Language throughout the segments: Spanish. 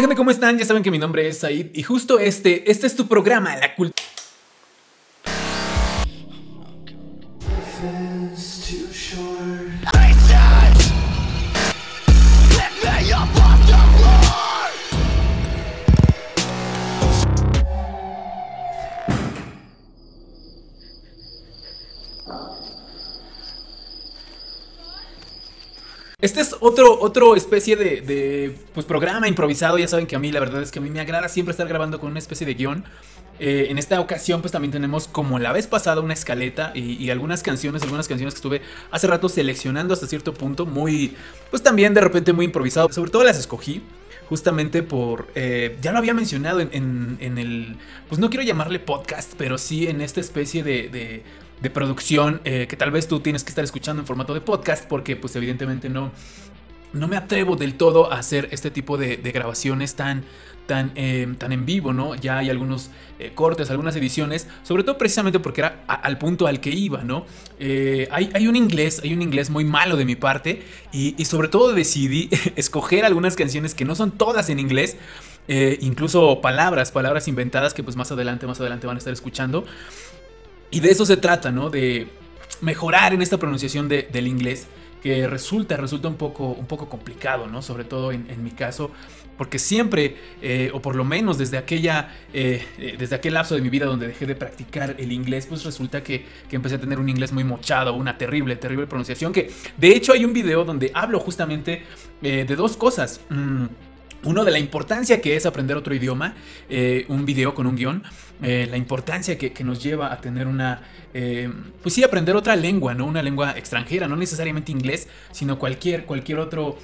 gente? ¿Cómo están? Ya saben que mi nombre es Said y justo este, este es tu programa, La Cultura. Este es otro, otro especie de, pues, programa improvisado. Ya saben que a mí la verdad es que a mí me agrada siempre estar grabando con una especie de guion. Eh, en esta ocasión pues también tenemos como la vez pasada una escaleta y, algunas canciones, algunas canciones que estuve hace rato seleccionando hasta cierto punto, muy, pues también de repente muy improvisado. Sobre todo las escogí justamente por, eh, ya lo había mencionado en, en, el, pues no quiero llamarle podcast, pero sí en esta especie de de producción eh, que tal vez tú tienes que estar escuchando en formato de podcast porque pues evidentemente no, no me atrevo del todo a hacer este tipo de, grabaciones tan, tan, eh, tan en vivo, ¿no? Ya hay algunos eh, cortes, algunas ediciones, sobre todo precisamente porque era al punto al que iba, ¿no? Hay, hay, un inglés, hay un inglés muy malo de mi parte y, y sobre todo decidí escoger algunas canciones que no son todas en inglés. incluso palabras, palabras inventadas que pues más adelante, más adelante van a estar escuchando. Y de eso se trata, ¿no? De mejorar en esta pronunciación de, del inglés que resulta, resulta un poco, un poco complicado, ¿no? Sobre todo en, mi caso, porque siempre, eh, o por lo menos desde aquella, eh, desde aquel lapso de mi vida donde dejé de practicar el inglés, pues resulta que, que, empecé a tener un inglés muy mochado, una terrible, terrible pronunciación, que de hecho hay un video donde hablo justamente eh, de dos cosas. Mm, uno de la importancia que es aprender otro idioma, eh, un video con un guion, eh, la importancia que, nos lleva a tener una, eh, pues sí, aprender otra lengua, ¿no? Una lengua extranjera, no necesariamente inglés, sino cualquier, cualquier otro,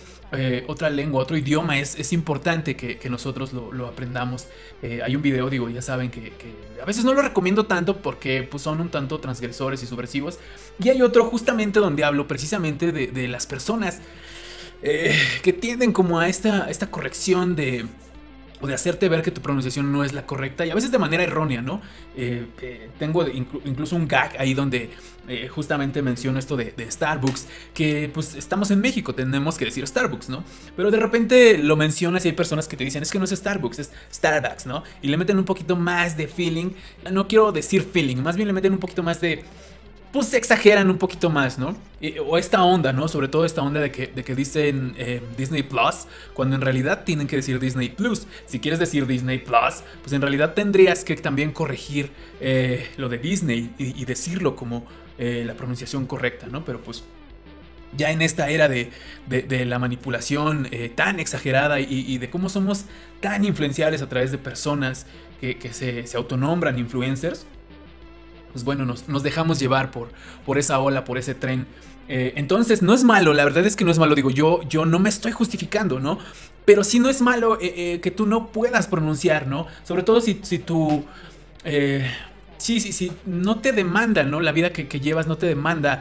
otra lengua, otro idioma, es, es importante que, nosotros lo, aprendamos. hay un video, digo, ya saben que, a veces no lo recomiendo tanto porque pues, son un tanto transgresores y subversivos, y hay otro justamente donde hablo precisamente de las personas eh, que tienden como a esta, esta corrección de, o de hacerte ver que tu pronunciación no es la correcta y a veces de manera errónea, ¿no? Eh, eh, tengo inclu incluso un gag ahí donde justamente menciono esto de, de, Starbucks, que pues estamos en México, tenemos que decir Starbucks, ¿no? Pero de repente lo mencionas y hay personas que te dicen, es que no es Starbucks, es Starbucks, ¿no? Y le meten un poquito más de feeling, no quiero decir feeling, más bien le meten un poquito más de pues se exageran un poquito más, ¿no? O esta onda, ¿no? Sobre todo esta onda de que, de que dicen eh, Disney Plus, cuando en realidad tienen que decir Disney Plus. Si quieres decir Disney Plus, pues en realidad tendrías que también corregir eh, lo de Disney y, decirlo como eh, la pronunciación correcta, ¿no? Pero pues ya en esta era de, de, la manipulación tan exagerada y, y, de cómo somos tan influenciables a través de personas que, que se, se autonombran influencers, pues bueno, nos, dejamos llevar por, por, esa ola, por ese tren. Eh, entonces, no es malo, la verdad es que no es malo, digo, yo, yo no me estoy justificando, ¿no? Pero sí no es malo eh, eh, que tú no puedas pronunciar, ¿no? Sobre todo si, si tú... Sí, sí, sí, no te demanda, ¿no? La vida que, llevas no te demanda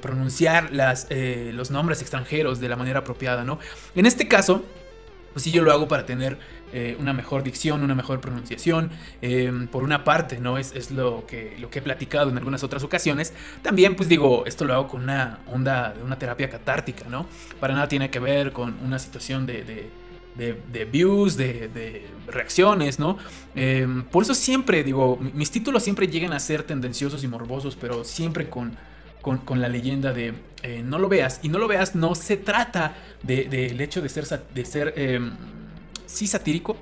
pronunciar las, los nombres extranjeros de la manera apropiada, ¿no? En este caso, pues sí, yo lo hago para tener eh, una mejor dicción, una mejor pronunciación. Eh, por una parte, ¿no? Es, es, lo, que, lo que he platicado en algunas otras ocasiones. También, pues digo, esto lo hago con una onda de una terapia catártica, ¿no? Para nada tiene que ver con una situación de, de de, views, de, de reacciones, ¿no? Eh, por eso siempre, digo, mis títulos siempre llegan a ser tendenciosos y morbosos, pero siempre con, con, con la leyenda de eh, no lo veas. Y no lo veas no se trata del de, de hecho de ser, de ser eh, sí satírico,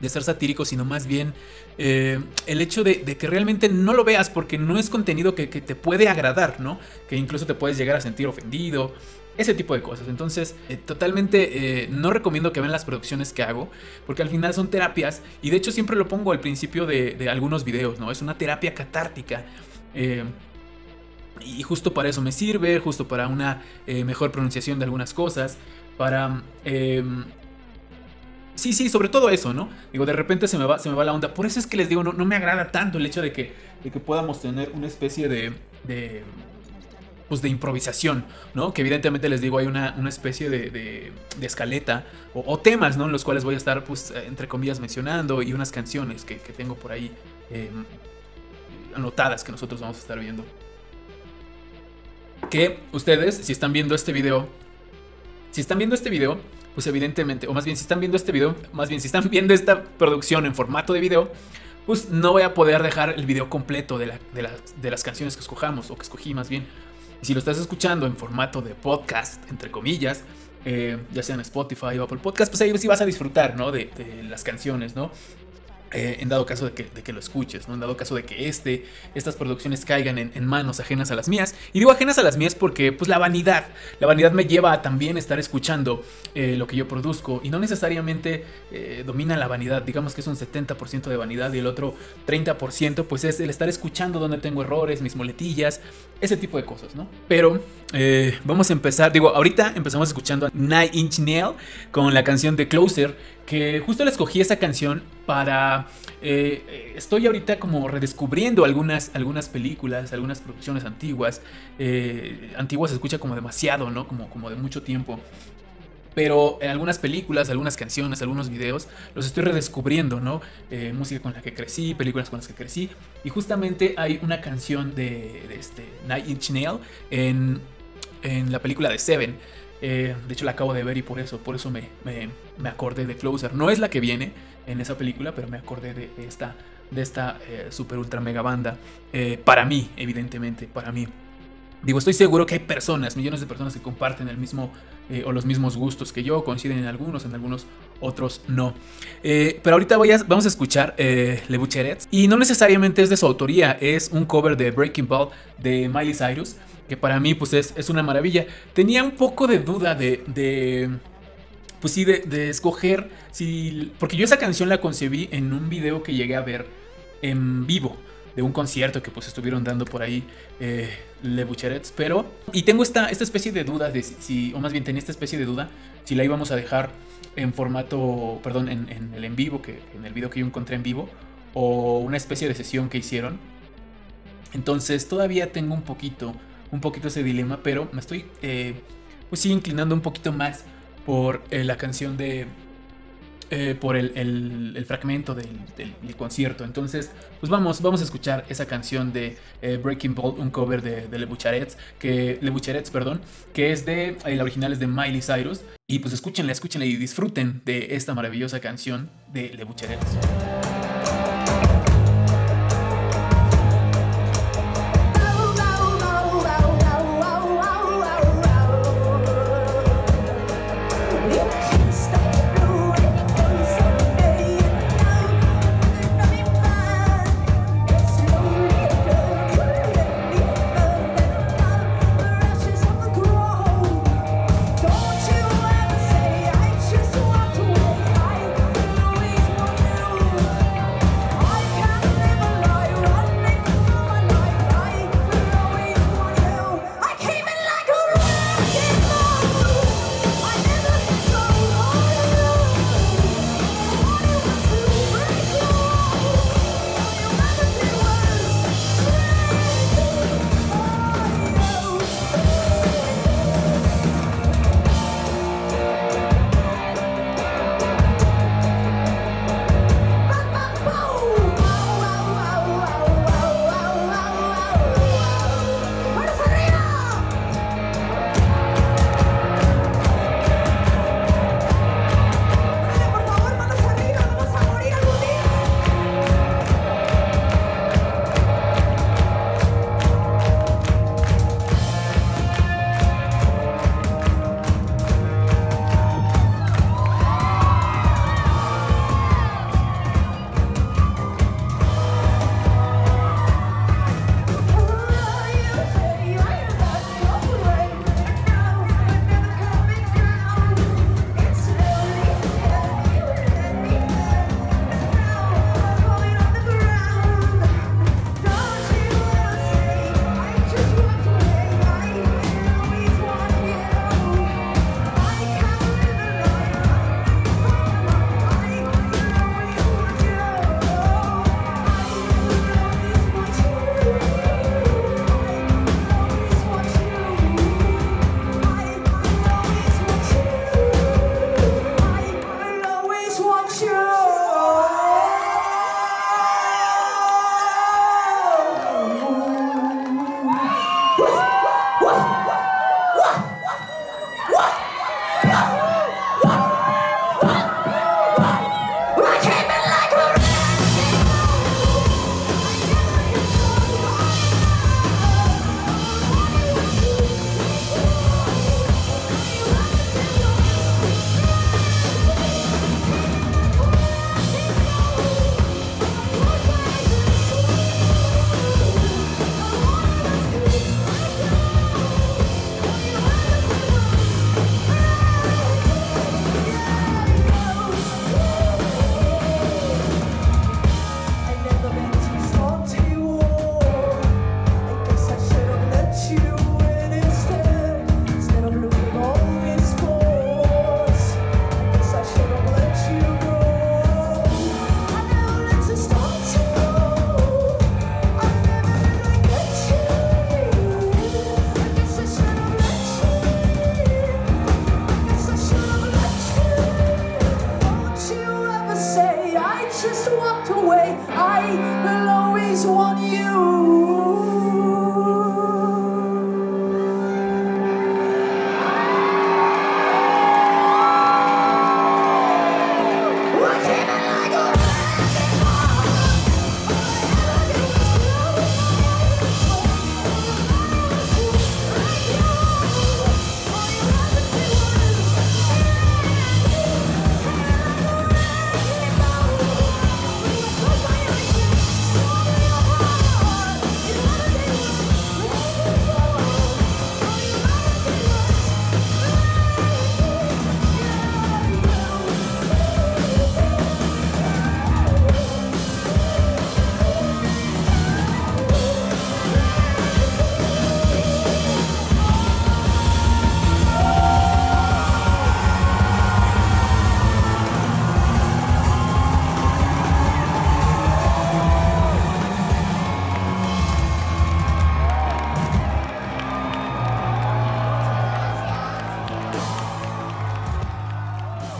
de ser satírico, sino más bien eh, el hecho de, que realmente no lo veas porque no es contenido que, te puede agradar, ¿no? Que incluso te puedes llegar a sentir ofendido, ese tipo de cosas. Entonces, eh, totalmente eh, no recomiendo que vean las producciones que hago, porque al final son terapias, y de hecho siempre lo pongo al principio de, de algunos videos, ¿no? Es una terapia catártica. Eh, y justo para eso me sirve, justo para una mejor pronunciación de algunas cosas, para... Sí, sí, sobre todo eso, ¿no? Digo, de repente se me va, se me va la onda. Por eso es que les digo, no, no me agrada tanto el hecho de que, de que podamos tener una especie de, de pues de improvisación, ¿no? Que evidentemente les digo, hay una, una especie de, de, de escaleta o, o, temas, ¿no? En los cuales voy a estar, pues, entre comillas, mencionando y unas canciones que, que tengo por ahí eh, anotadas que nosotros vamos a estar viendo. Que ustedes, si están viendo este video, si están viendo este video, pues evidentemente, o más bien si están viendo este video, más bien si están viendo esta producción en formato de video, pues no voy a poder dejar el video completo de, la, de, de las canciones que escojamos, o que escogí más bien. Y si lo estás escuchando en formato de podcast, entre comillas, eh, ya sea en Spotify o Apple Podcast, pues ahí sí vas a disfrutar, ¿no? De, de las canciones, ¿no? Eh, en dado caso de que, de que, lo escuches, ¿no? En dado caso de que este, estas producciones caigan en, manos ajenas a las mías. Y digo ajenas a las mías porque, pues, la vanidad. La vanidad me lleva a también estar escuchando eh, lo que yo produzco. Y no necesariamente eh, domina la vanidad. Digamos que es un 70% de vanidad y el otro 30%, pues, es el estar escuchando donde tengo errores, mis moletillas, ese tipo de cosas, ¿no? Pero eh, vamos a empezar. Digo, ahorita empezamos escuchando a Nine Inch Nail con la canción de Closer que justo le escogí esa canción para... Eh, estoy ahorita como redescubriendo algunas, algunas películas, algunas producciones antiguas. Eh, antiguas se escucha como demasiado, ¿no? Como, como de mucho tiempo. Pero en algunas películas, algunas canciones, algunos videos, los estoy redescubriendo, ¿no? Eh, música con la que crecí, películas con las que crecí. Y justamente hay una canción de, este Night Inch Nail en, en la película de Seven. Eh, de hecho, la acabo de ver y por eso, por eso me, me, acordé de Closer. No es la que viene en esa película, pero me acordé de esta, de esta eh, super ultra mega banda. Para mí, evidentemente, para mí. Digo, estoy seguro que hay personas, millones de personas que comparten el mismo eh, o los mismos gustos que yo, coinciden en algunos, en algunos otros no. Eh, pero ahorita vamos a escuchar eh, Le y no necesariamente es de su autoría, es un cover de Breaking Ball de Miley Cyrus, que para mí pues es, es una maravilla. Tenía un poco de duda de... de pues sí, de escoger si... Porque yo esa canción la concebí en un video que llegué a ver en vivo de un concierto que pues estuvieron dando por ahí eh, Le Bucherets, pero... Y tengo esta, esta especie de duda de si, o más bien tenía esta especie de duda, si la íbamos a dejar en formato, perdón, en, el en vivo, que en el video que yo encontré en vivo, o una especie de sesión que hicieron. Entonces todavía tengo un poquito, un poquito ese dilema, pero me estoy, eh, pues sí, inclinando un poquito más por eh, la canción de eh, por el, el, fragmento del, del, concierto. Entonces, pues vamos, vamos a escuchar esa canción de eh, Breaking Ball, un cover de, de Le Bucharets, que, Le perdón, que es de, el original es de Miley Cyrus. Y pues escúchenla, escúchenla y disfruten de esta maravillosa canción de Le Bucharets.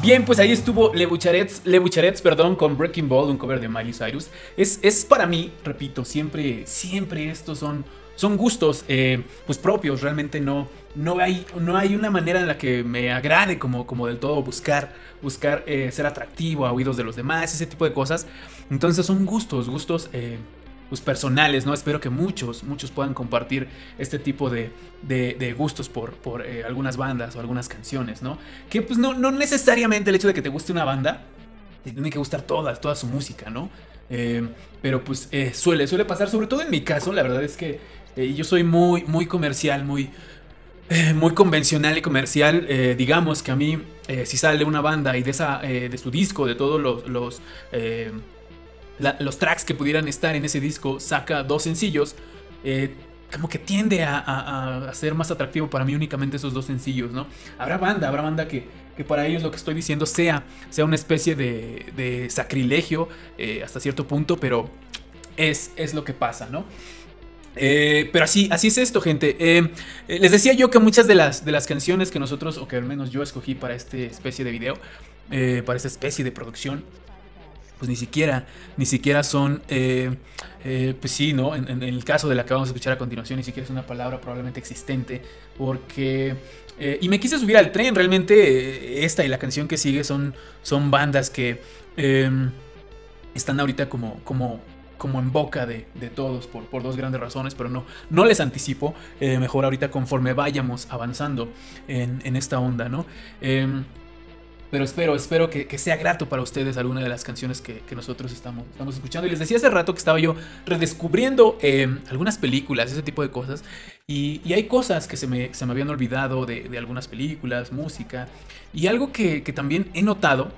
Bien, pues ahí estuvo Le Bucharets, Le Bucharets, perdón, con Breaking Ball, un cover de Miley Cyrus. Es, es para mí, repito, siempre, siempre estos son, son gustos eh, pues propios. Realmente no, no, hay, no hay una manera en la que me agrade como, como del todo buscar, buscar eh, ser atractivo a oídos de los demás, ese tipo de cosas. Entonces son gustos, gustos eh, pues personales, ¿no? Espero que muchos, muchos puedan compartir este tipo de, de, de gustos por, por eh, algunas bandas o algunas canciones, ¿no? Que pues no, no necesariamente el hecho de que te guste una banda, te tiene que gustar toda, toda su música, ¿no? Eh, pero pues eh, suele, suele pasar, sobre todo en mi caso, la verdad es que yo soy muy, muy comercial, muy, muy convencional y comercial. digamos que a mí, si sale una banda y de, esa, de su disco, de todos los, los tracks que pudieran estar en ese disco, saca dos sencillos, eh, como que tiende a, ser más atractivo para mí únicamente esos dos sencillos, ¿no? Habrá banda, habrá banda que, que para ellos lo que estoy diciendo sea, sea una especie de, sacrilegio eh, hasta cierto punto, pero es, es lo que pasa, ¿no? Eh, pero así, así es esto, gente. Les decía yo que muchas de las, de las canciones que nosotros, o que al menos yo escogí para esta especie de video, para esta especie de producción, pues ni siquiera, ni siquiera son, eh, eh, pues sí, ¿no? En, el caso de la que vamos a escuchar a continuación, ni siquiera es una palabra probablemente existente, porque... eh, y me quise subir al tren, realmente esta y la canción que sigue son, son bandas que eh, están ahorita como, como, como en boca de, de todos por, por dos grandes razones, pero no, no les anticipo, mejor ahorita conforme vayamos avanzando en, en esta onda, ¿no? Em, pero espero, espero que, que sea grato para ustedes alguna de las canciones que, que nosotros estamos, estamos escuchando. Y les decía hace rato que estaba yo redescubriendo eh, algunas películas, ese tipo de cosas. Y, y hay cosas que se me, se me habían olvidado de, de algunas películas, música. Y algo que, que también he notado,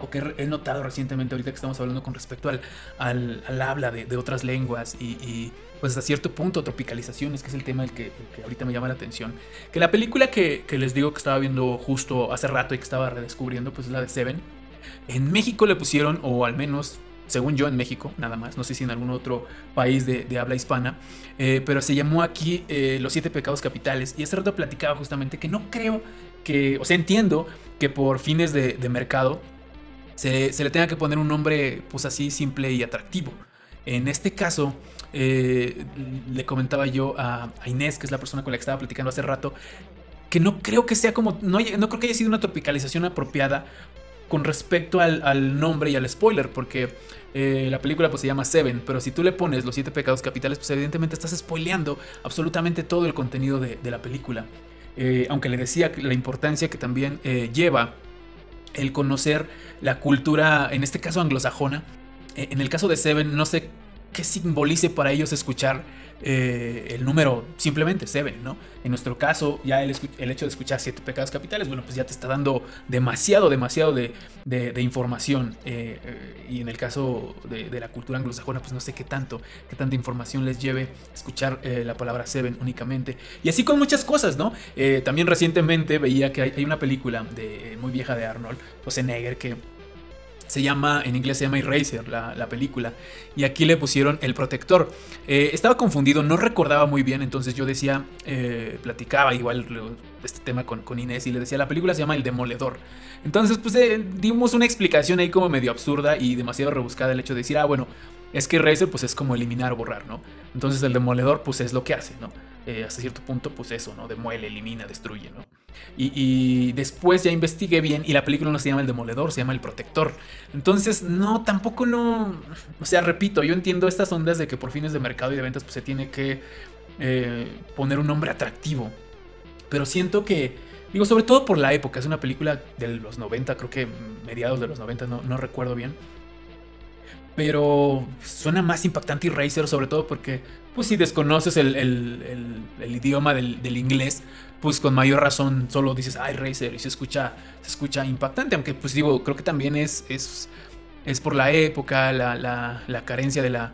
o que he notado recientemente ahorita que estamos hablando con respecto al, al, al habla de, de, otras lenguas y, y, pues hasta cierto punto tropicalizaciones, que es el tema el que, ahorita me llama la atención. Que la película que, que, les digo que estaba viendo justo hace rato y que estaba redescubriendo, pues es la de Seven. En México le pusieron, o al menos según yo en México, nada más, no sé si en algún otro país de, de habla hispana, eh, pero se llamó aquí eh, Los Siete Pecados Capitales. Y hace rato platicaba justamente que no creo que, o sea, entiendo que por fines de mercado se, le tenga que poner un nombre pues así simple y atractivo. En este caso, eh, le comentaba yo a, Inés, que es la persona con la que estaba platicando hace rato, que no creo que sea como, no, no creo que haya sido una tropicalización apropiada con respecto al, nombre y al spoiler, porque eh, la película pues se llama Seven, pero si tú le pones los siete pecados capitales, pues evidentemente estás spoileando absolutamente todo el contenido de, la película. Eh, aunque le decía la importancia que también lleva el conocer la cultura, en este caso anglosajona. Eh, en el caso de Seven, no sé qué simbolice para ellos escuchar eh, el número simplemente Seven, ¿no? En nuestro caso, ya el, el, hecho de escuchar siete pecados capitales, bueno, pues ya te está dando demasiado, demasiado de, de, información. Eh, y en el caso de, la cultura anglosajona, pues no sé qué tanto, qué tanta información les lleve escuchar eh, la palabra Seven únicamente. Y así con muchas cosas, ¿no? Eh, también recientemente veía que hay, hay, una película de, muy vieja de Arnold Schwarzenegger que se llama, en inglés se llama Eraser, la, la película. Y aquí le pusieron El Protector. Eh, estaba confundido, no recordaba muy bien, entonces yo decía, eh, platicaba igual este tema con, con Inés y le decía, la película se llama El Demoledor. Entonces, pues eh, dimos una explicación ahí como medio absurda y demasiado rebuscada el hecho de decir, ah, bueno, es que Eraser pues es como eliminar o borrar, ¿no? Entonces el Demoledor pues es lo que hace, ¿no? Eh, hasta cierto punto pues eso, ¿no? Demuele, elimina, destruye, ¿no? Y, después ya investigué bien y la película no se llama El Demoledor, se llama El Protector. Entonces, no, tampoco no... O sea, repito, yo entiendo estas ondas de que por fines de mercado y de ventas pues se tiene que eh, poner un nombre atractivo. Pero siento que, digo, sobre todo por la época, es una película de los 90, creo que mediados de los 90, no, no recuerdo bien. Pero suena más impactante y Racer, sobre todo porque, pues si desconoces el, el- idioma del, del inglés, pues con mayor razón solo dices, ay, Racer, y se escucha, se escucha impactante, aunque pues digo, creo que también es, es, es por la época, la, la- la carencia de la,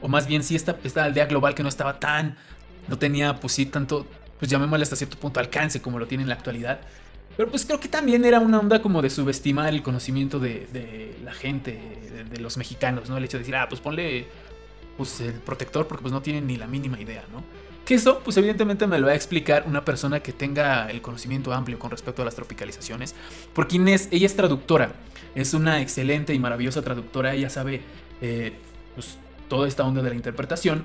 o más bien sí esta, esta aldea global que no estaba tan, no tenía pues sí tanto, pues llamémosle hasta cierto punto alcance como lo tiene en la actualidad. Pero pues creo que también era una onda como de subestimar el conocimiento de, de la gente, de, de los mexicanos, ¿no? El hecho de decir, ah, pues ponle pues el protector porque pues no tienen ni la mínima idea, ¿no? Que eso, pues evidentemente me lo va a explicar una persona que tenga el conocimiento amplio con respecto a las tropicalizaciones. Porque Inés, ella es traductora, es una excelente y maravillosa traductora, ella sabe eh, pues, toda esta onda de la interpretación.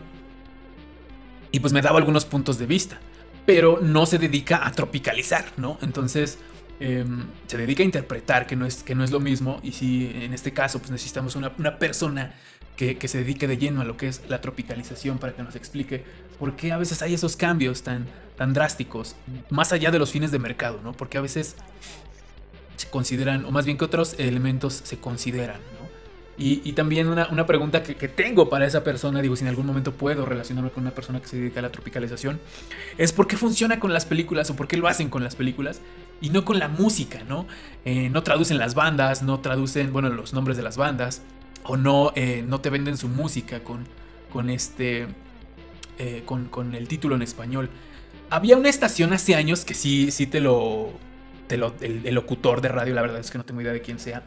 Y pues me daba algunos puntos de vista, pero no se dedica a tropicalizar, ¿no? Entonces em, se dedica a interpretar, que no, es, que no es lo mismo. Y si en este caso pues necesitamos una, una persona que, se dedique de lleno a lo que es la tropicalización para que nos explique por qué a veces hay esos cambios tan, tan drásticos, más allá de los fines de mercado, ¿no? Porque a veces se consideran, o más bien que otros elementos se consideran, ¿no? Y, y también una, una pregunta que, que tengo para esa persona, digo, si en algún momento puedo relacionarme con una persona que se dedica a la tropicalización, es por qué funciona con las películas o por qué lo hacen con las películas y no con la música, ¿no? Eh, no traducen las bandas, no traducen, bueno, los nombres de las bandas, o no, eh, no te venden su música con, con este, eh, con, con el título en español. Había una estación hace años que sí, sí te lo, te lo el, locutor de radio, la verdad es que no tengo idea de quién sea,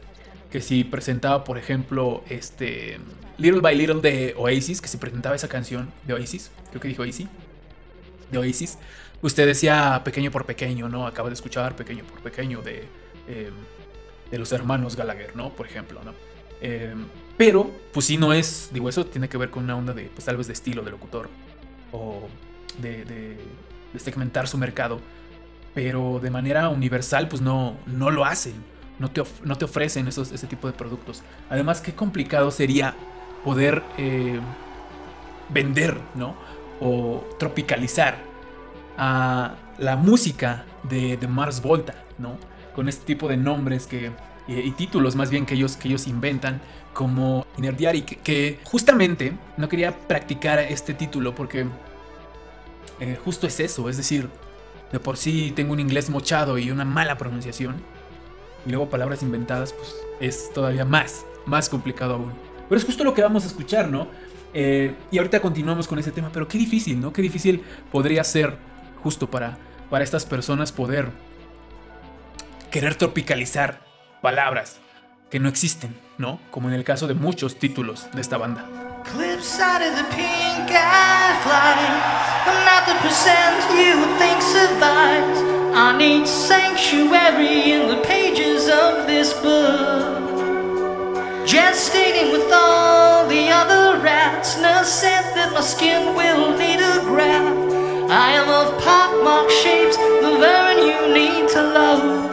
que si presentaba, por ejemplo, este Little by Little de Oasis, que si presentaba esa canción de Oasis, creo que dijo Oasis, de Oasis, usted decía pequeño por pequeño, ¿no? Acaba de escuchar pequeño por pequeño de, eh, de los hermanos Gallagher, ¿no? Por ejemplo, ¿no? Eh, pero, pues sí, no es, digo, eso tiene que ver con una onda de, pues tal vez de estilo de locutor o de, de- segmentar su mercado, pero de manera universal, pues no, no lo hacen, no te, no te ofrecen esos, ese tipo de productos. Además, qué complicado sería poder eh, vender, ¿no? O tropicalizar a la música de, de Mars Volta, ¿no? Con este tipo de nombres que, y, y títulos más bien que ellos, que ellos inventan, como Inerdiari, que, que justamente no quería practicar este título porque eh, justo es eso, es decir, de por sí tengo un inglés mochado y una mala pronunciación, y luego palabras inventadas, pues es todavía más, más complicado aún. Pero es justo lo que vamos a escuchar, ¿no? Eh, y ahorita continuamos con ese tema, pero qué difícil, ¿no? Qué difícil podría ser justo para, para estas personas poder querer tropicalizar palabras que no existen, ¿no? Como en el caso de muchos títulos de esta banda. With all the other rats. No scent that my skin will need a graft. I am of pockmarked shapes, the vermin you need to love.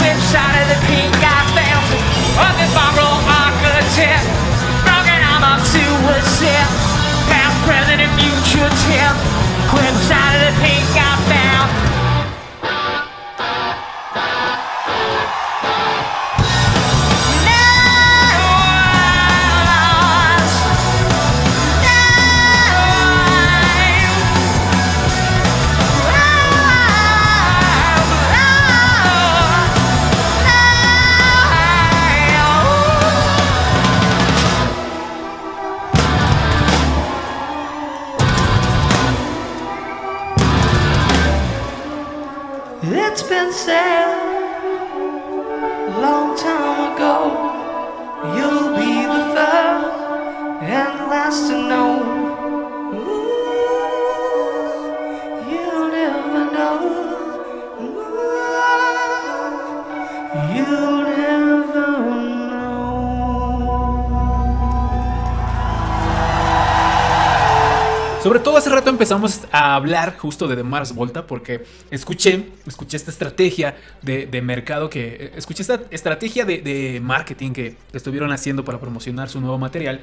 whips of the pink I found. Up in broken. Sobre todo hace rato empezamos a hablar justo de The Mars Volta porque escuché, escuché esta estrategia de, mercado que... eh, Escuché esta estrategia de, marketing que estuvieron haciendo para promocionar su nuevo material.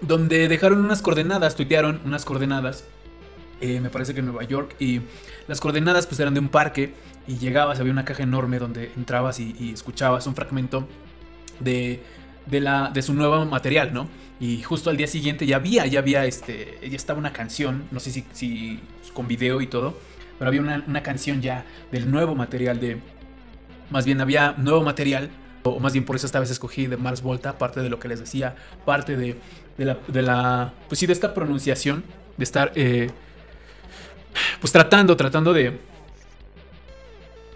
Donde dejaron unas coordenadas, tuitearon unas coordenadas. eh, me parece que en Nueva York. Y las coordenadas pues eran de un parque. Y llegabas, había una caja enorme donde entrabas y escuchabas un fragmento de, de, la, de su nuevo material, ¿no? Y justo al día siguiente ya había, ya había, este, ya estaba una canción, no sé si, si con video y todo, pero había una, una canción ya del nuevo material de, más bien había nuevo material, o más bien por eso esta vez escogí de Mars Volta, parte de lo que les decía, parte de, de la, de la, pues sí, de esta pronunciación, de estar, eh, pues tratando, tratando de,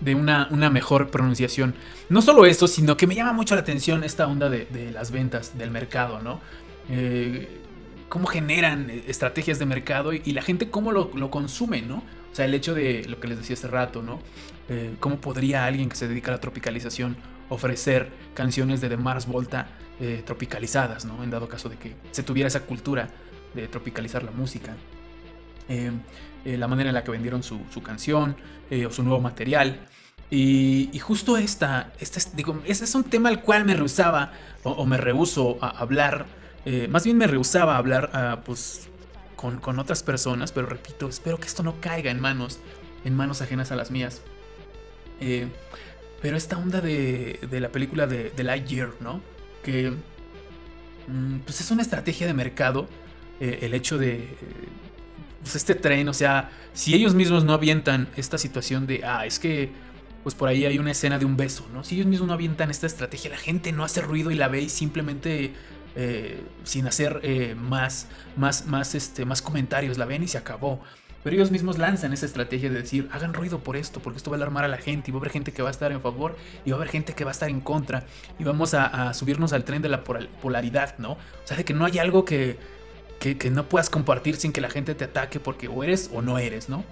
de una, una mejor pronunciación. No solo eso, sino que me llama mucho la atención esta onda de, de las ventas, del mercado, ¿no? Eh, cómo generan estrategias de mercado y, la gente cómo lo, lo, consume, ¿no? O sea, el hecho de lo que les decía hace rato, ¿no? Eh, ¿Cómo podría alguien que se dedica a la tropicalización ofrecer canciones de The Mars Volta eh, tropicalizadas, ¿no? En dado caso de que se tuviera esa cultura de tropicalizar la música. La manera en la que vendieron su, su canción o su nuevo material. Y, y justo esta, esta es, ese es un tema al cual me rehusaba o, me rehuso a hablar. eh, más bien me rehusaba a hablar ah, pues, con, con otras personas, pero repito, espero que esto no caiga en manos, en manos ajenas a las mías. Eh, pero esta onda de, de la película de, de Lightyear, ¿no? Que mm, pues es una estrategia de mercado. eh, el hecho de pues este tren, o sea, si ellos mismos no avientan esta situación de, ah, es que, pues por ahí hay una escena de un beso, ¿no? Si ellos mismos no avientan esta estrategia, la gente no hace ruido y la ve y simplemente, eh, sin hacer eh, más, más, más, este, más comentarios, la ven y se acabó. Pero ellos mismos lanzan esa estrategia de decir, hagan ruido por esto, porque esto va a alarmar a la gente y va a haber gente que va a estar en favor y va a haber gente que va a estar en contra y vamos a, subirnos al tren de la polar- polaridad, ¿no? O sea, de que no hay algo que, que no puedas compartir sin que la gente te ataque porque o eres o no eres, ¿no?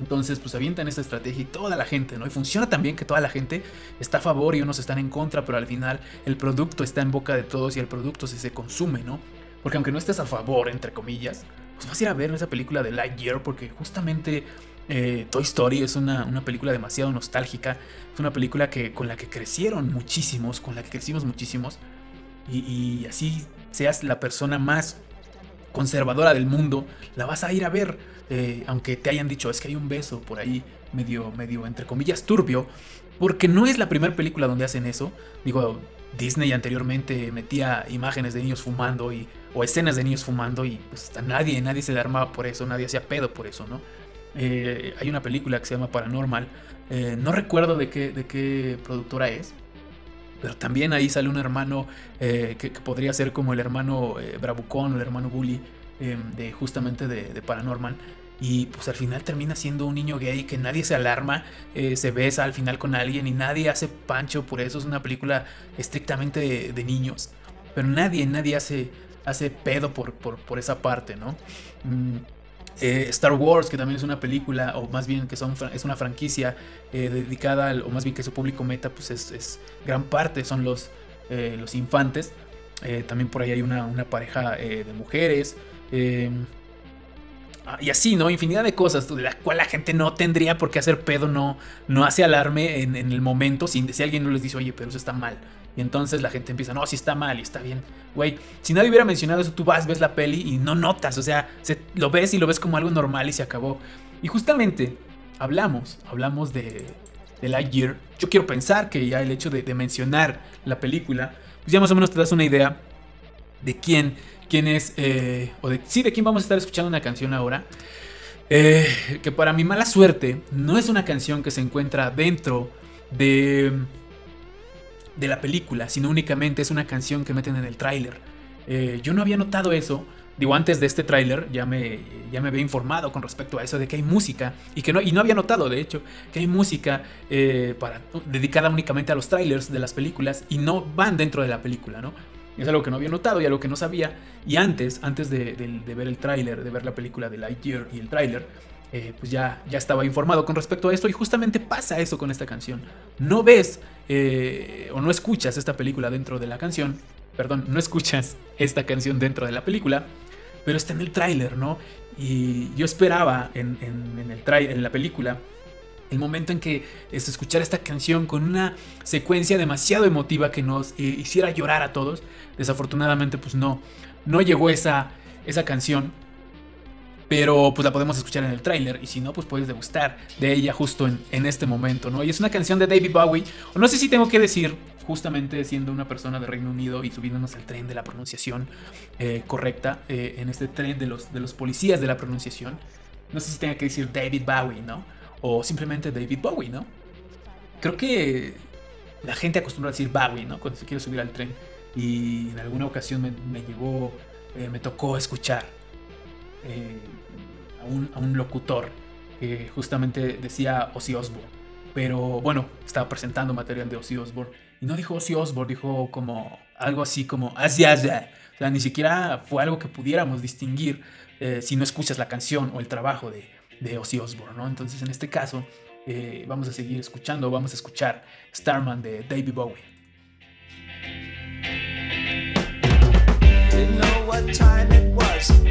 Entonces, pues avientan esta estrategia y toda la gente, ¿no? Y funciona también que toda la gente está a favor y unos están en contra, pero al final el producto está en boca de todos y el producto sí se consume, ¿no? Porque aunque no estés a favor, entre comillas, pues vas a ir a ver esa película de Lightyear porque justamente eh, Toy Story es una, una película demasiado nostálgica, es una película que, con la que crecieron muchísimos, con la que crecimos muchísimos, y, y así seas la persona más conservadora del mundo, la vas a ir a ver, eh, aunque te hayan dicho es que hay un beso por ahí medio, medio entre comillas turbio, porque no es la primera película donde hacen eso. Digo, Disney anteriormente metía imágenes de niños fumando y, o escenas de niños fumando y pues a nadie, nadie se le armaba por eso, nadie hacía pedo por eso, ¿no? Eh, hay una película que se llama Paranormal, eh, no recuerdo de qué, de qué productora es, pero también ahí sale un hermano eh, que, podría ser como el hermano eh, o el hermano Bully eh, de justamente de, de, Paranormal. Y pues al final termina siendo un niño gay que nadie se alarma, eh, se besa al final con alguien y nadie hace pancho por eso. Es una película estrictamente de, de niños. Pero nadie, nadie hace, hace pedo por, por, por esa parte, ¿no? Mm, Eh, Star Wars, que también es una película, o más bien que son, es una franquicia eh, dedicada, al- o más bien que su público meta, pues es, gran parte, son los, eh, los infantes. También por ahí hay una, una pareja de mujeres. eh, ah, y así, ¿no? Infinidad de cosas de la cual la gente no tendría por qué hacer pedo, no, no hace alarme en, en el momento si, si alguien no les dice, oye, pero eso está mal. Y entonces la gente empieza, no, sí está mal y está bien. Güey, si nadie hubiera mencionado eso, tú vas, ves la peli y no notas. O sea, se- lo ves y lo ves como algo normal y se acabó. Y justamente hablamos, hablamos de, de Lightyear. Yo quiero pensar que ya el hecho de, de mencionar la película, pues ya más o menos te das una idea de quién, quién es, eh, o de, sí, de quién vamos a estar escuchando una canción ahora. Eh, que para mi mala suerte no es una canción que se encuentra dentro de de la película, sino únicamente es una canción que meten en el tráiler. Eh, yo no había notado eso. Digo, antes de este tráiler ya me, ya me había informado con respecto a eso de que hay música y que no, y no había notado, de hecho, que hay música eh, para, dedicada únicamente a los trailers de las películas y no van dentro de la película, ¿no? Es algo que no había notado y algo que no sabía. Y antes, antes de, de- de ver el tráiler, de ver la película de Lightyear y el tráiler, eh, pues ya, ya estaba informado con respecto a esto y justamente pasa eso con esta canción. No ves eh, o no escuchas esta película dentro de la canción, perdón, no escuchas esta canción dentro de la película, pero está en el tráiler, ¿no? Y yo esperaba en, en- el en la película el momento en que es, escuchar esta canción con una secuencia demasiado emotiva que nos hiciera llorar a todos. Desafortunadamente, pues no, no llegó esa, esa canción. Pero pues la podemos escuchar en el tráiler y si no, pues puedes degustar de ella justo en, este momento, ¿no? Y es una canción de David Bowie, o no sé si tengo que decir, justamente siendo una persona de Reino Unido y subiéndonos al tren de la pronunciación eh, correcta, eh, en este tren de los, de los policías de la pronunciación, no sé si tenga que decir David Bowie, ¿no? O simplemente David Bowie, ¿no? Creo que la gente acostumbra a decir Bowie, ¿no? Cuando se quiere subir al tren. Y en alguna ocasión me, me llegó, eh, me tocó escuchar un, locutor que justamente decía Ozzy Osbourne. Pero bueno, estaba presentando material de Ozzy Osbourne. Y no dijo Ozzy Osbourne, dijo como algo así como Así, así. O sea, ni siquiera fue algo que pudiéramos distinguir eh, si no escuchas la canción o el trabajo de, de Ozzy Osbourne, ¿no? Entonces, en este caso, eh, vamos a seguir escuchando, vamos a escuchar Starman de David Bowie. Didn't know what time it was.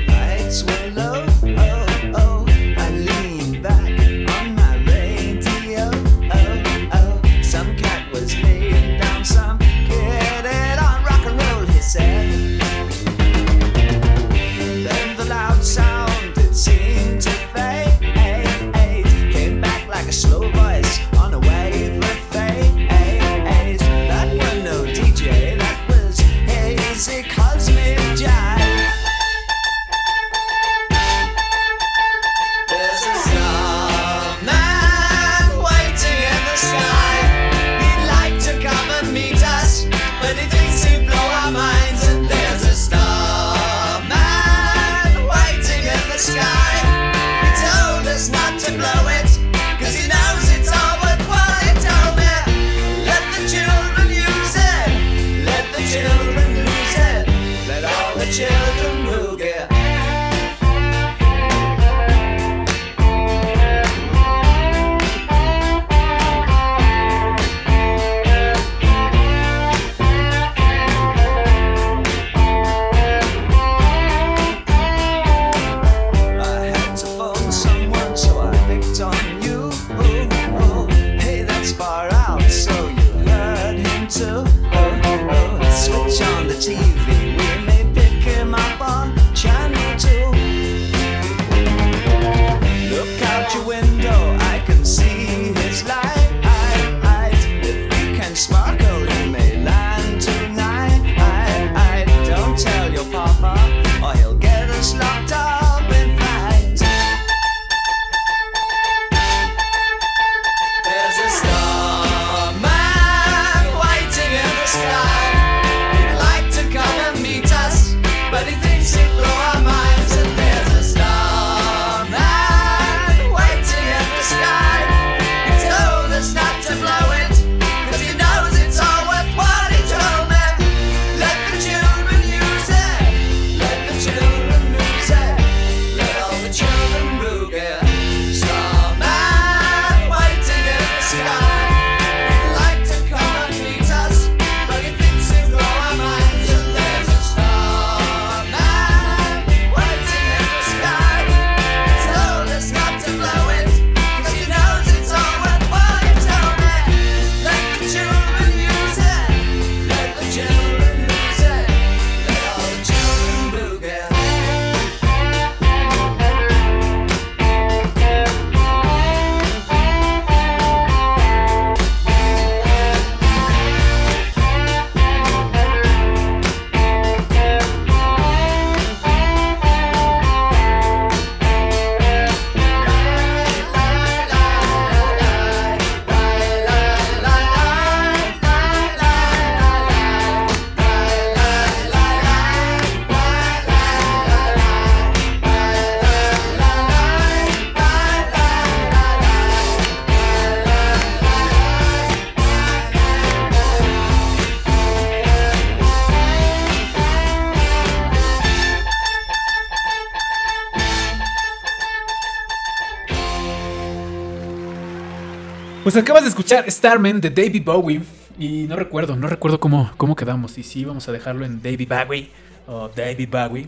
Pues acabas de escuchar Starman de David Bowie. Y no recuerdo, no recuerdo cómo, cómo quedamos. Y si vamos a dejarlo en David Bowie o David Bowie.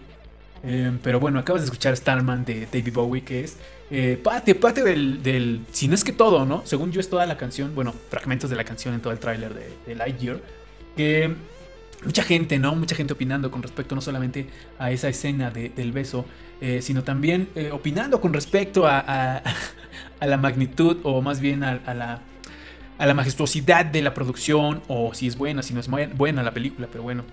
Eh, pero bueno, acabas de escuchar Starman de David Bowie, que es eh, parte, parte del, del. Si no es que todo, ¿no? Según yo, es toda la canción. Bueno, fragmentos de la canción en todo el tráiler de, Lightyear. Que mucha gente, ¿no? Mucha gente opinando con respecto no solamente a esa escena de- del beso, eh, sino también eh, opinando con respecto a- a la magnitud o más bien a, la, a la majestuosidad de la producción o si es buena, si no es buen- buena la película, pero bueno.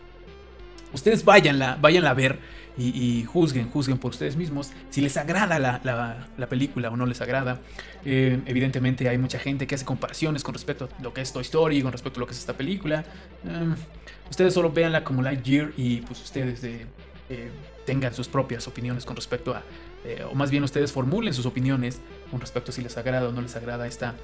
Ustedes váyanla, a ver y, juzguen, juzguen por ustedes mismos si les agrada la, la- la película o no les agrada. Eh, evidentemente hay mucha gente que hace comparaciones con respecto a lo que es Toy Story, con respecto a lo que es esta película. Eh, ustedes solo véanla como Lightyear y pues ustedes eh, tengan sus propias opiniones con respecto a, eh, o más bien ustedes formulen sus opiniones con respecto a si les agrada o no les agrada esta,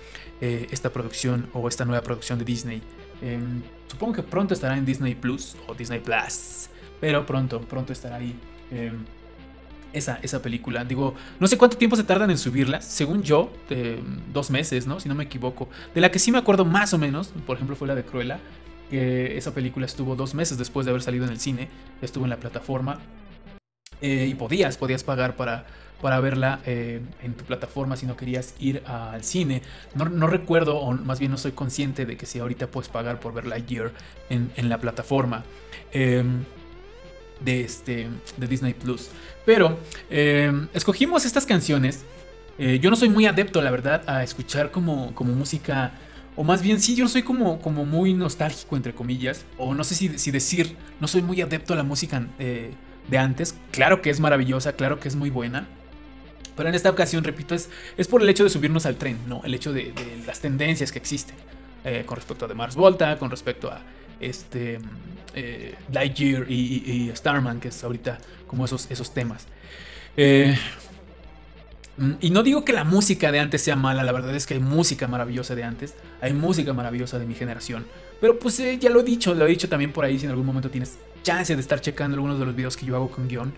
eh, esta producción o esta nueva producción de Disney. Eh, supongo que pronto estará en Disney Plus o Disney Plus, pero pronto, pronto estará ahí. eh, esa, esa película. Digo, no sé cuánto tiempo se tardan en subirla. Según yo, eh, dos meses, ¿no? Si no me equivoco. De la que sí me acuerdo más o menos, por ejemplo, fue la de Cruella. Que esa película estuvo dos meses después de haber salido en el cine. Estuvo en la plataforma. Eh, y podías, podías pagar para, para verla eh, en tu plataforma si no querías ir al cine. No, no recuerdo, o más bien no soy consciente de que si ahorita puedes pagar por ver Lightyear en, en la plataforma. Em, de, este, de Disney Plus. Pero eh, escogimos estas canciones. Eh, yo no soy muy adepto, la verdad, a escuchar como, como música. O más bien, sí, yo soy como, como muy nostálgico, entre comillas. O no sé si, decir, no soy muy adepto a la música de antes. Claro que es maravillosa, claro que es muy buena. Pero en esta ocasión, repito, es, es por el hecho de subirnos al tren, ¿no? El hecho de, las tendencias que existen. eh, con respecto a The Mars Volta, con respecto a este eh, Lightyear y, y- Starman, que es ahorita como esos, esos temas. Eh, y no digo que la música de antes sea mala, la verdad es que hay música maravillosa de antes, hay música maravillosa de mi generación. Pero pues eh, ya lo he dicho, lo he dicho también por ahí, si en algún momento tienes chance de estar checando algunos de los videos que yo hago con guion.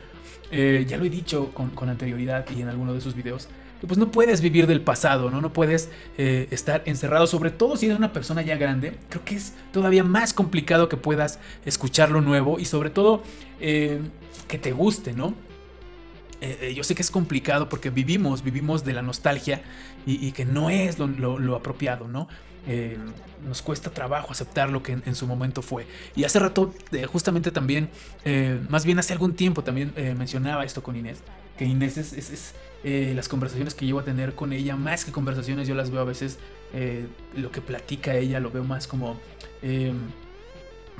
eh, ya lo he dicho con, con anterioridad y en alguno de esos videos. Que pues no puedes vivir del pasado, ¿no? No puedes eh, estar encerrado, sobre todo si eres una persona ya grande. Creo que es todavía más complicado que puedas escuchar lo nuevo y sobre todo que te guste, ¿no? Eh, eh, yo sé que es complicado porque vivimos, vivimos de la nostalgia y, que no es lo, apropiado, ¿no? Eh, nos cuesta trabajo aceptar lo que en, su momento fue. Y hace rato, justamente también, más bien hace algún tiempo también mencionaba esto con Inés, que Inés es, las conversaciones que llevo a tener con ella, más que conversaciones, yo las veo a veces, lo que platica ella, lo veo más como... eh,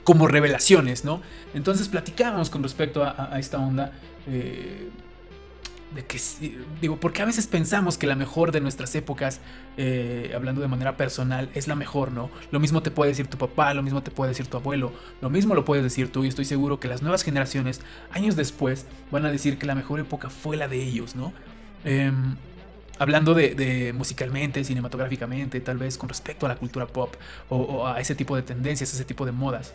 como revelaciones, ¿no? Entonces platicábamos con respecto a- a esta onda. De que digo, porque a veces pensamos que la mejor de nuestras épocas, eh, hablando de manera personal, es la mejor, ¿no? Lo mismo te puede decir tu papá, lo mismo te puede decir tu abuelo, lo mismo lo puedes decir tú y estoy seguro que las nuevas generaciones, años después, van a decir que la mejor época fue la de ellos, ¿no? Em, hablando de, de musicalmente, cinematográficamente, tal vez con respecto a la cultura pop o, o a ese tipo de tendencias, ese tipo de modas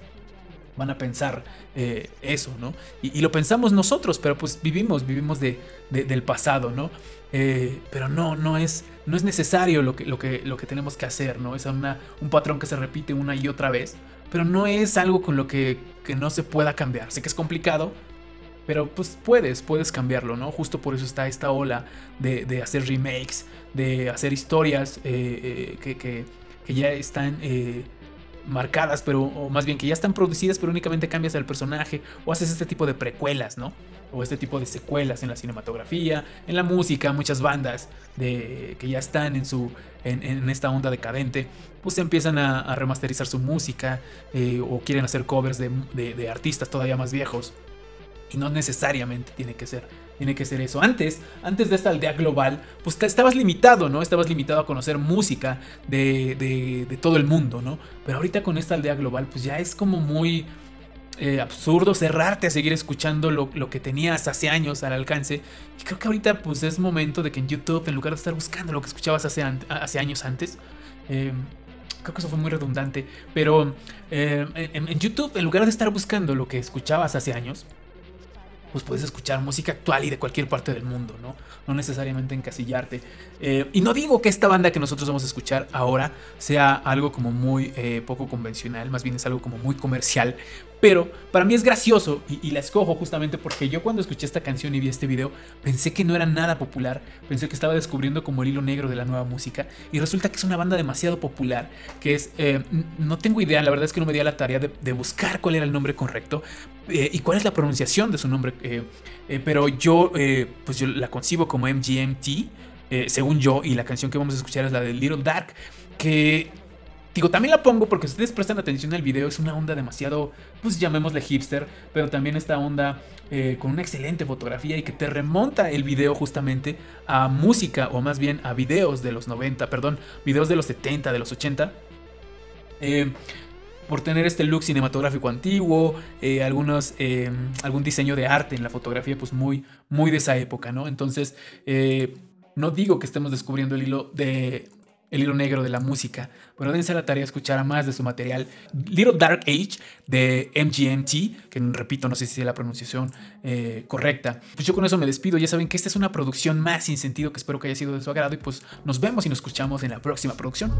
van a pensar eh, eso, ¿no? Y, lo pensamos nosotros, pero pues vivimos, vivimos de, de- del pasado, ¿no? Eh, pero no, no es, no es necesario lo que, lo, que, lo que tenemos que hacer, ¿no? Es una, un patrón que se repite una y otra vez, pero no es algo con lo que, que no se pueda cambiar. Sé que es complicado, pero pues puedes, puedes cambiarlo, ¿no? Justo por eso está esta ola de, de hacer remakes, de hacer historias eh, que, que- ya están marcadas, pero o más bien que ya están producidas, pero únicamente cambias el personaje o haces este tipo de precuelas, ¿no? O este tipo de secuelas en la cinematografía, en la música, muchas bandas de, que ya están en su en, esta onda decadente, pues empiezan a, remasterizar su música eh, o quieren hacer covers de- de artistas todavía más viejos. Y no necesariamente tiene que ser, tiene que ser eso. Antes, antes de esta aldea global, pues estabas limitado, ¿no? Estabas limitado a conocer música de, de- de todo el mundo, ¿no? Pero ahorita con esta aldea global, pues ya es como muy eh, absurdo cerrarte a seguir escuchando lo, lo que tenías hace años al alcance. Y creo que ahorita, pues es momento de que en YouTube, en lugar de estar buscando lo que escuchabas hace, hace años antes, eh, creo que eso fue muy redundante, pero eh, en YouTube, en lugar de estar buscando lo que escuchabas hace años, pues puedes escuchar música actual y de cualquier parte del mundo, ¿no? No necesariamente encasillarte. Eh, y no digo que esta banda que nosotros vamos a escuchar ahora sea algo como muy eh, poco convencional, más bien es algo como muy comercial, pero para mí es gracioso y, la escojo justamente porque yo cuando escuché esta canción y vi este video pensé que no era nada popular, pensé que estaba descubriendo como el hilo negro de la nueva música. Y resulta que es una banda demasiado popular, que es, eh, no tengo idea, la verdad es que no me di a la tarea de, buscar cuál era el nombre correcto eh, y cuál es la pronunciación de su nombre, eh, pero yo, pues yo la concibo como MGMT, según yo, y la canción que vamos a escuchar es la de Little Dark, que Digo, también la pongo porque si ustedes prestan atención al video, es una onda demasiado, pues llamémosle hipster, pero también esta onda eh, con una excelente fotografía y que te remonta el video justamente a música, o más bien a videos de los 90, perdón, videos de los 70, de los 80. Eh, por tener este look cinematográfico antiguo, eh, algunos, algún diseño de arte en la fotografía, pues muy, muy de esa época, ¿no? Entonces, no digo que estemos descubriendo el hilo de el hilo negro de la música, pero dense la tarea de escuchar más de su material. Little Dark Age de MGMT, que repito, no sé si es la pronunciación eh, correcta. Pues yo con eso me despido. Ya saben que esta es una producción más sin sentido que espero que haya sido de su agrado y pues nos vemos y nos escuchamos en la próxima producción.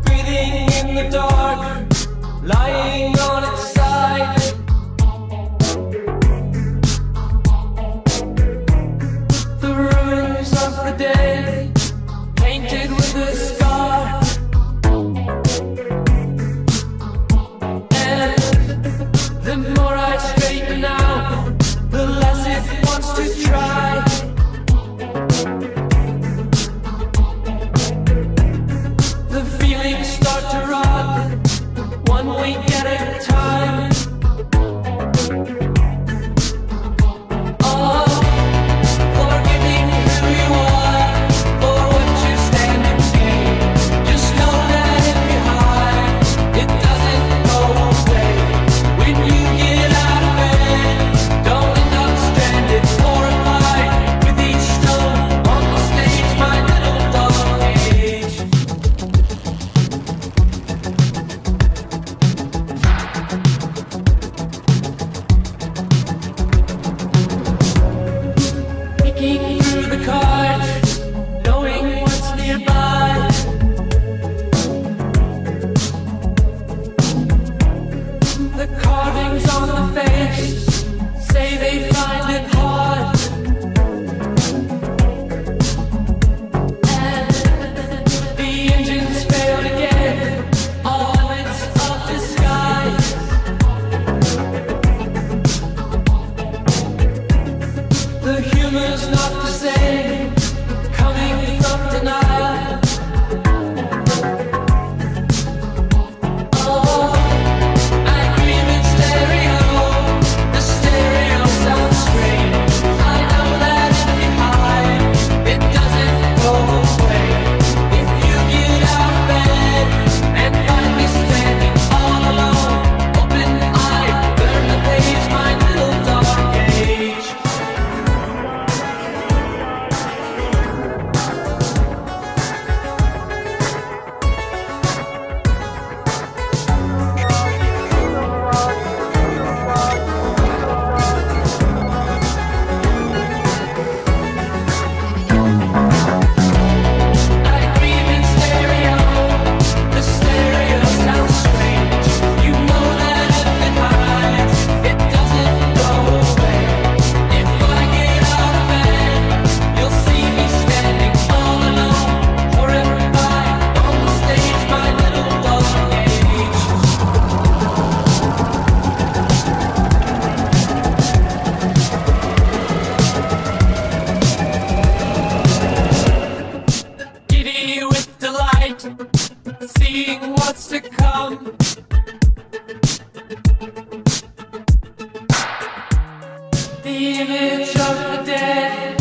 church of the dead,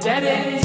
dead in